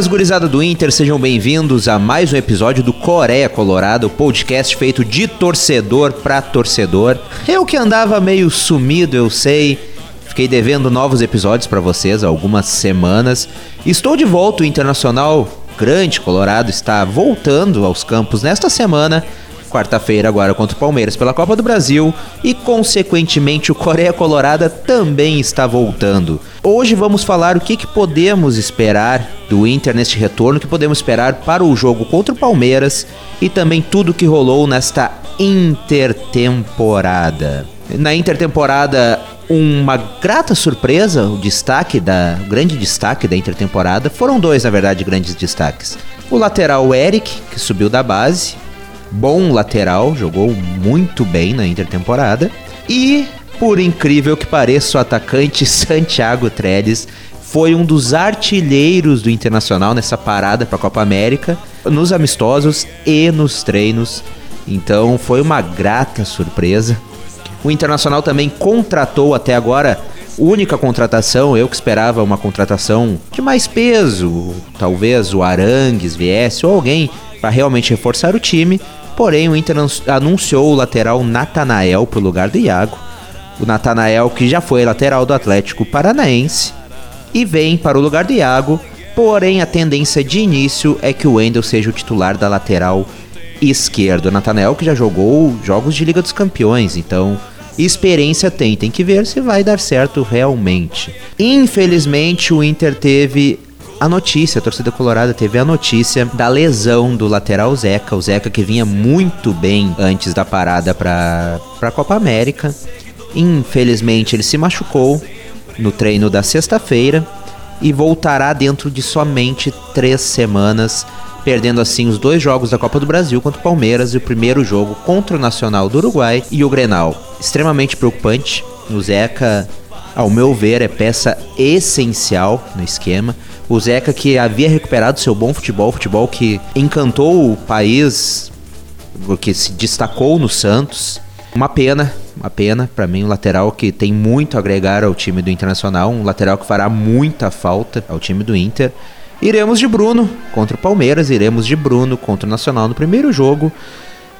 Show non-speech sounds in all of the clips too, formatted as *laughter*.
Buenas gurizada do Inter, sejam bem-vindos a mais um episódio do Coreia Colorado, podcast feito de torcedor para torcedor. Eu que andava meio sumido, eu sei, fiquei devendo novos episódios para vocês há algumas semanas. Estou de volta, o Internacional Grande Colorado está voltando aos campos nesta semana quarta-feira agora contra o Palmeiras pela Copa do Brasil e consequentemente o Coreia Colorada também está voltando. Hoje vamos falar o que, que podemos esperar do Inter neste retorno, o que podemos esperar para o jogo contra o Palmeiras e também tudo que rolou nesta intertemporada. Na intertemporada uma grata surpresa, o destaque da o grande destaque da intertemporada foram dois, na verdade, grandes destaques. O lateral Eric, que subiu da base, bom lateral, jogou muito bem na intertemporada. E, por incrível que pareça, o atacante *laughs* Santiago Trellis foi um dos artilheiros do Internacional nessa parada para a Copa América, nos amistosos e nos treinos. Então foi uma grata surpresa. O Internacional também contratou até agora, única contratação, eu que esperava uma contratação de mais peso, talvez o Arangues viesse ou alguém para realmente reforçar o time. Porém, o Inter anunciou o lateral Natanael para o lugar do Iago. O Natanael, que já foi lateral do Atlético Paranaense, e vem para o lugar do Iago. Porém, a tendência de início é que o Wendel seja o titular da lateral esquerda. O Natanael, que já jogou jogos de Liga dos Campeões, então experiência tem. Tem que ver se vai dar certo realmente. Infelizmente, o Inter teve a notícia, a torcida colorada teve a notícia da lesão do lateral Zeca, o Zeca que vinha muito bem antes da parada para a Copa América. Infelizmente ele se machucou no treino da sexta-feira e voltará dentro de somente três semanas, perdendo assim os dois jogos da Copa do Brasil contra o Palmeiras e o primeiro jogo contra o Nacional do Uruguai e o Grenal. Extremamente preocupante. O Zeca, ao meu ver, é peça essencial no esquema. O Zeca que havia recuperado seu bom futebol, futebol que encantou o país, que se destacou no Santos. Uma pena, uma pena para mim, um lateral que tem muito a agregar ao time do Internacional, um lateral que fará muita falta ao time do Inter. Iremos de Bruno contra o Palmeiras, iremos de Bruno contra o Nacional no primeiro jogo.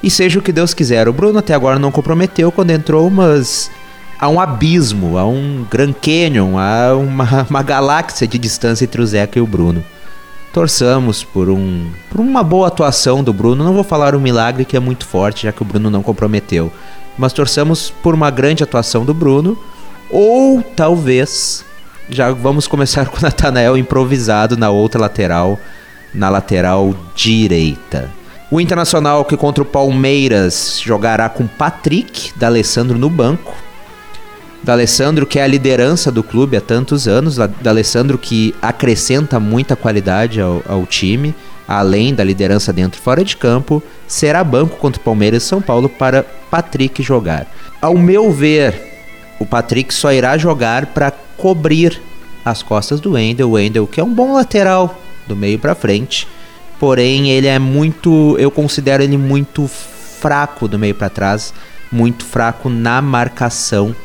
E seja o que Deus quiser. O Bruno até agora não comprometeu quando entrou, mas há um abismo, há um Grand Canyon, há uma, *laughs* uma galáxia de distância entre o Zeca e o Bruno. Torçamos por, um, por uma boa atuação do Bruno. Não vou falar um milagre que é muito forte, já que o Bruno não comprometeu. Mas torçamos por uma grande atuação do Bruno. Ou talvez já vamos começar *laughs* com o Natanael improvisado na outra lateral, na lateral direita. O Internacional que contra o Palmeiras jogará com Patrick, da Alessandro no banco da Alessandro, que é a liderança do clube há tantos anos, da Alessandro que acrescenta muita qualidade ao, ao, time, além da liderança dentro e fora de campo, será banco contra o Palmeiras e São Paulo para Patrick jogar. Ao meu ver, o Patrick só irá jogar para cobrir as costas do Wendel, o Wendel que é um bom lateral do meio para frente, porém ele é muito, eu considero ele muito fraco do meio para trás, muito fraco na marcação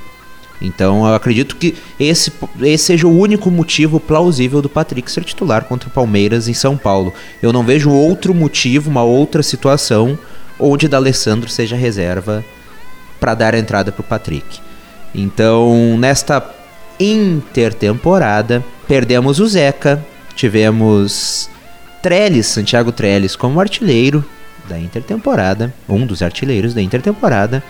então eu acredito que esse, esse seja o único motivo plausível do Patrick ser titular contra o Palmeiras em São Paulo. Eu não vejo outro motivo, uma outra situação onde D'Alessandro seja reserva para dar a entrada para o Patrick. Então, nesta intertemporada, perdemos o Zeca, tivemos Trellis, Santiago Trellis como artilheiro da intertemporada, um dos artilheiros da intertemporada,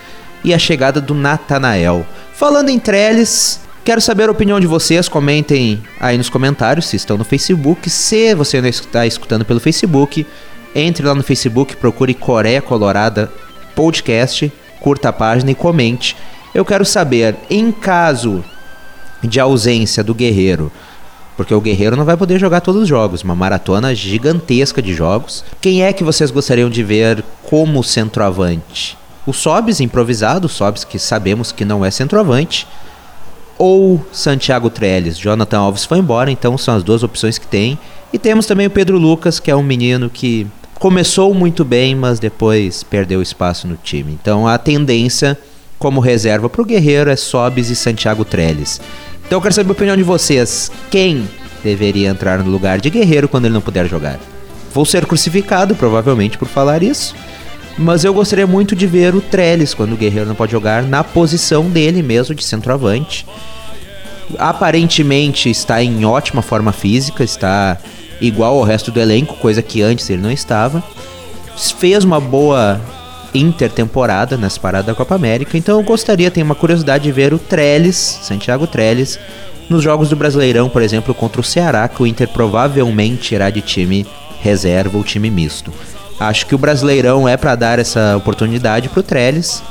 e a chegada do Natanael. Falando em Trellis, quero saber a opinião de vocês. Comentem aí nos comentários se estão no Facebook. Se você não está escutando pelo Facebook, entre lá no Facebook, procure Coreia Colorada Podcast, curta a página e comente. Eu quero saber, em caso de ausência do Guerreiro, porque o Guerreiro não vai poder jogar todos os jogos, uma maratona gigantesca de jogos. Quem é que vocês gostariam de ver como centroavante? O Sobs improvisado, o Sobs que sabemos que não é centroavante, ou Santiago Trellis. Jonathan Alves foi embora, então são as duas opções que tem. E temos também o Pedro Lucas, que é um menino que começou muito bem, mas depois perdeu espaço no time. Então a tendência como reserva para o Guerreiro é Sobs e Santiago Trellis. Então eu quero saber a opinião de vocês. Quem deveria entrar no lugar de Guerreiro quando ele não puder jogar. Vou ser crucificado, provavelmente, por falar isso. Mas eu gostaria muito de ver o Trellis, quando o Guerreiro não pode jogar, na posição dele mesmo, de centroavante. Aparentemente está em ótima forma física, está igual ao resto do elenco, coisa que antes ele não estava. Fez uma boa intertemporada nessa parada da Copa América, então eu gostaria, tenho uma curiosidade de ver o Trellis, Santiago Trellis, nos jogos do Brasileirão, por exemplo, contra o Ceará, que o Inter provavelmente irá de time reserva ou time misto. Acho que o Brasileirão é para dar essa oportunidade para o Trellis.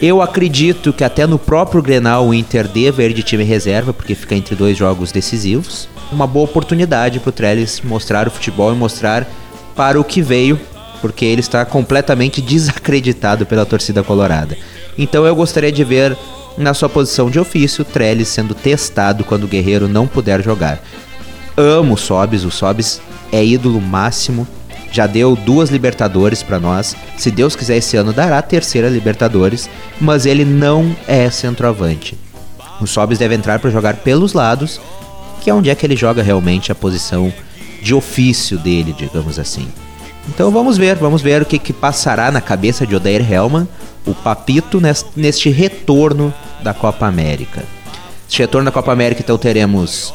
Eu acredito que até no próprio Grenal o Inter deva ir de time reserva, porque fica entre dois jogos decisivos. Uma boa oportunidade para o Trellis mostrar o futebol e mostrar para o que veio, porque ele está completamente *laughs* desacreditado pela torcida colorada. Então eu gostaria de ver na sua posição de ofício Trellis sendo testado quando o Guerreiro não puder jogar. Amo Sobis, o Sobis é ídolo máximo já deu duas Libertadores para nós. Se Deus quiser, esse ano dará a terceira Libertadores, mas ele não é centroavante. O Sobis deve entrar para jogar pelos lados, que é onde é que ele joga realmente a posição de ofício dele, digamos assim. Então vamos ver, vamos ver o que, que passará na cabeça de Odair Helman, o Papito, neste retorno da Copa América. Este retorno da Copa América, então teremos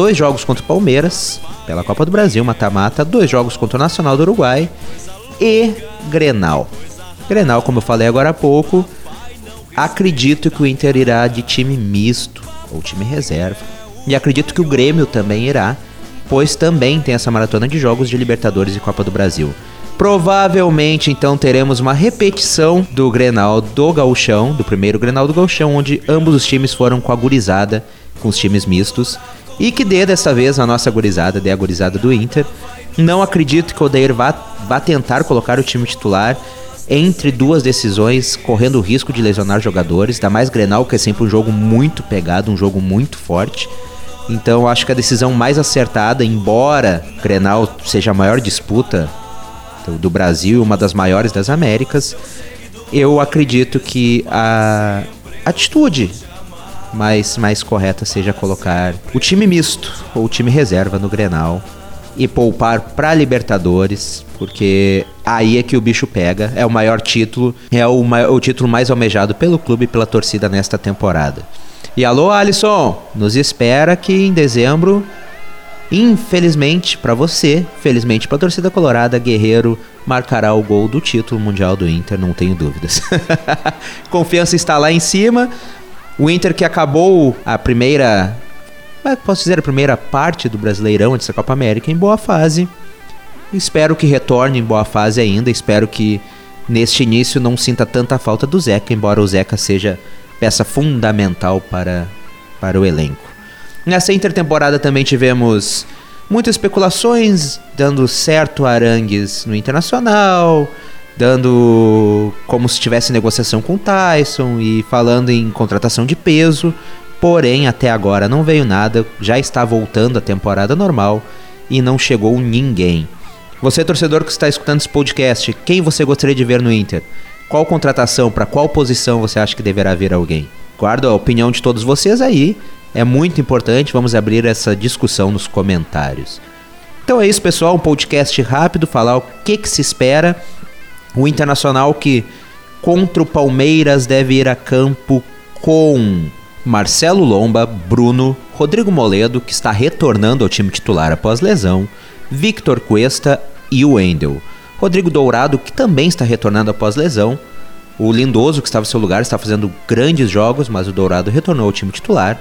dois jogos contra o Palmeiras, pela Copa do Brasil, mata-mata, dois jogos contra o Nacional do Uruguai e Grenal. Grenal, como eu falei agora há pouco, acredito que o Inter irá de time misto ou time reserva. E acredito que o Grêmio também irá, pois também tem essa maratona de jogos de Libertadores e Copa do Brasil. Provavelmente então teremos uma repetição do Grenal do Gauchão, do primeiro Grenal do Gauchão, onde ambos os times foram com a gurizada, com os times mistos. E que dê dessa vez a nossa gurizada, dê a gurizada do Inter. Não acredito que o Odair vá, vá tentar colocar o time titular entre duas decisões, correndo o risco de lesionar jogadores, da mais Grenal, que é sempre um jogo muito pegado, um jogo muito forte. Então acho que a decisão mais acertada, embora Grenal seja a maior disputa do Brasil, uma das maiores das Américas, eu acredito que a atitude mais, mais correta seja colocar o time misto ou o time reserva no Grenal e poupar para Libertadores, porque aí é que o bicho pega. É o maior título, é o, o título mais almejado pelo clube e pela torcida nesta temporada. E alô, Alisson, nos espera que em dezembro, infelizmente para você, felizmente para a torcida colorada, Guerreiro marcará o gol do título mundial do Inter, não tenho dúvidas. *laughs* Confiança está lá em cima. O Inter que acabou a primeira, é posso dizer, a primeira parte do Brasileirão dessa Copa América em boa fase. Espero que retorne em boa fase ainda. Espero que neste início não sinta tanta falta do Zeca, embora o Zeca seja peça fundamental para, para o elenco. Nessa intertemporada também tivemos muitas especulações, dando certo Arangues no Internacional, dando como se tivesse negociação com o Tyson e falando em contratação de peso. Porém, até agora não veio nada, já está voltando a temporada normal e não chegou ninguém. Você, torcedor que está escutando esse podcast, quem você gostaria de ver no Inter? Qual contratação, para qual posição você acha que deverá vir alguém? Guardo a opinião de todos vocês aí, é muito importante, vamos abrir essa discussão nos comentários. Então é isso, pessoal, um podcast rápido, falar o que, que se espera o Internacional que contra o Palmeiras deve ir a campo com Marcelo Lomba, Bruno, Rodrigo Moledo, que está retornando ao time titular após lesão, Victor Cuesta e o Wendel. Rodrigo Dourado, que também está retornando após lesão. O Lindoso, que estava em seu lugar, está fazendo grandes jogos, mas o Dourado retornou ao time titular.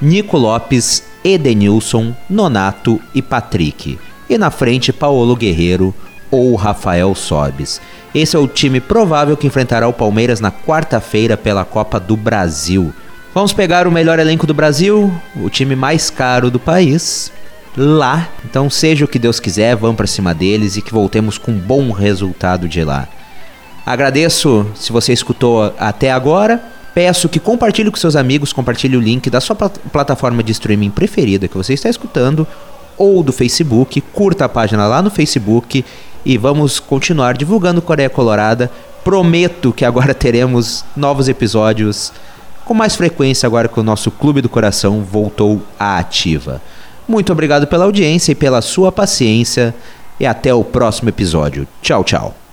Nico Lopes, Edenilson, Nonato e Patrick. E na frente, Paulo Guerreiro ou Rafael Sobes. Esse é o time provável que enfrentará o Palmeiras na quarta-feira pela Copa do Brasil. Vamos pegar o melhor elenco do Brasil, o time mais caro do país, lá. Então, seja o que Deus quiser, vamos para cima deles e que voltemos com um bom resultado de lá. Agradeço se você escutou até agora. Peço que compartilhe com seus amigos, compartilhe o link da sua plataforma de streaming preferida que você está escutando ou do Facebook. Curta a página lá no Facebook e vamos continuar divulgando Coreia Colorada. Prometo que agora *laughs* teremos novos episódios com mais frequência agora que o nosso Clube do Coração voltou à ativa. Muito obrigado pela audiência e pela sua paciência. E até o próximo episódio. Tchau, tchau.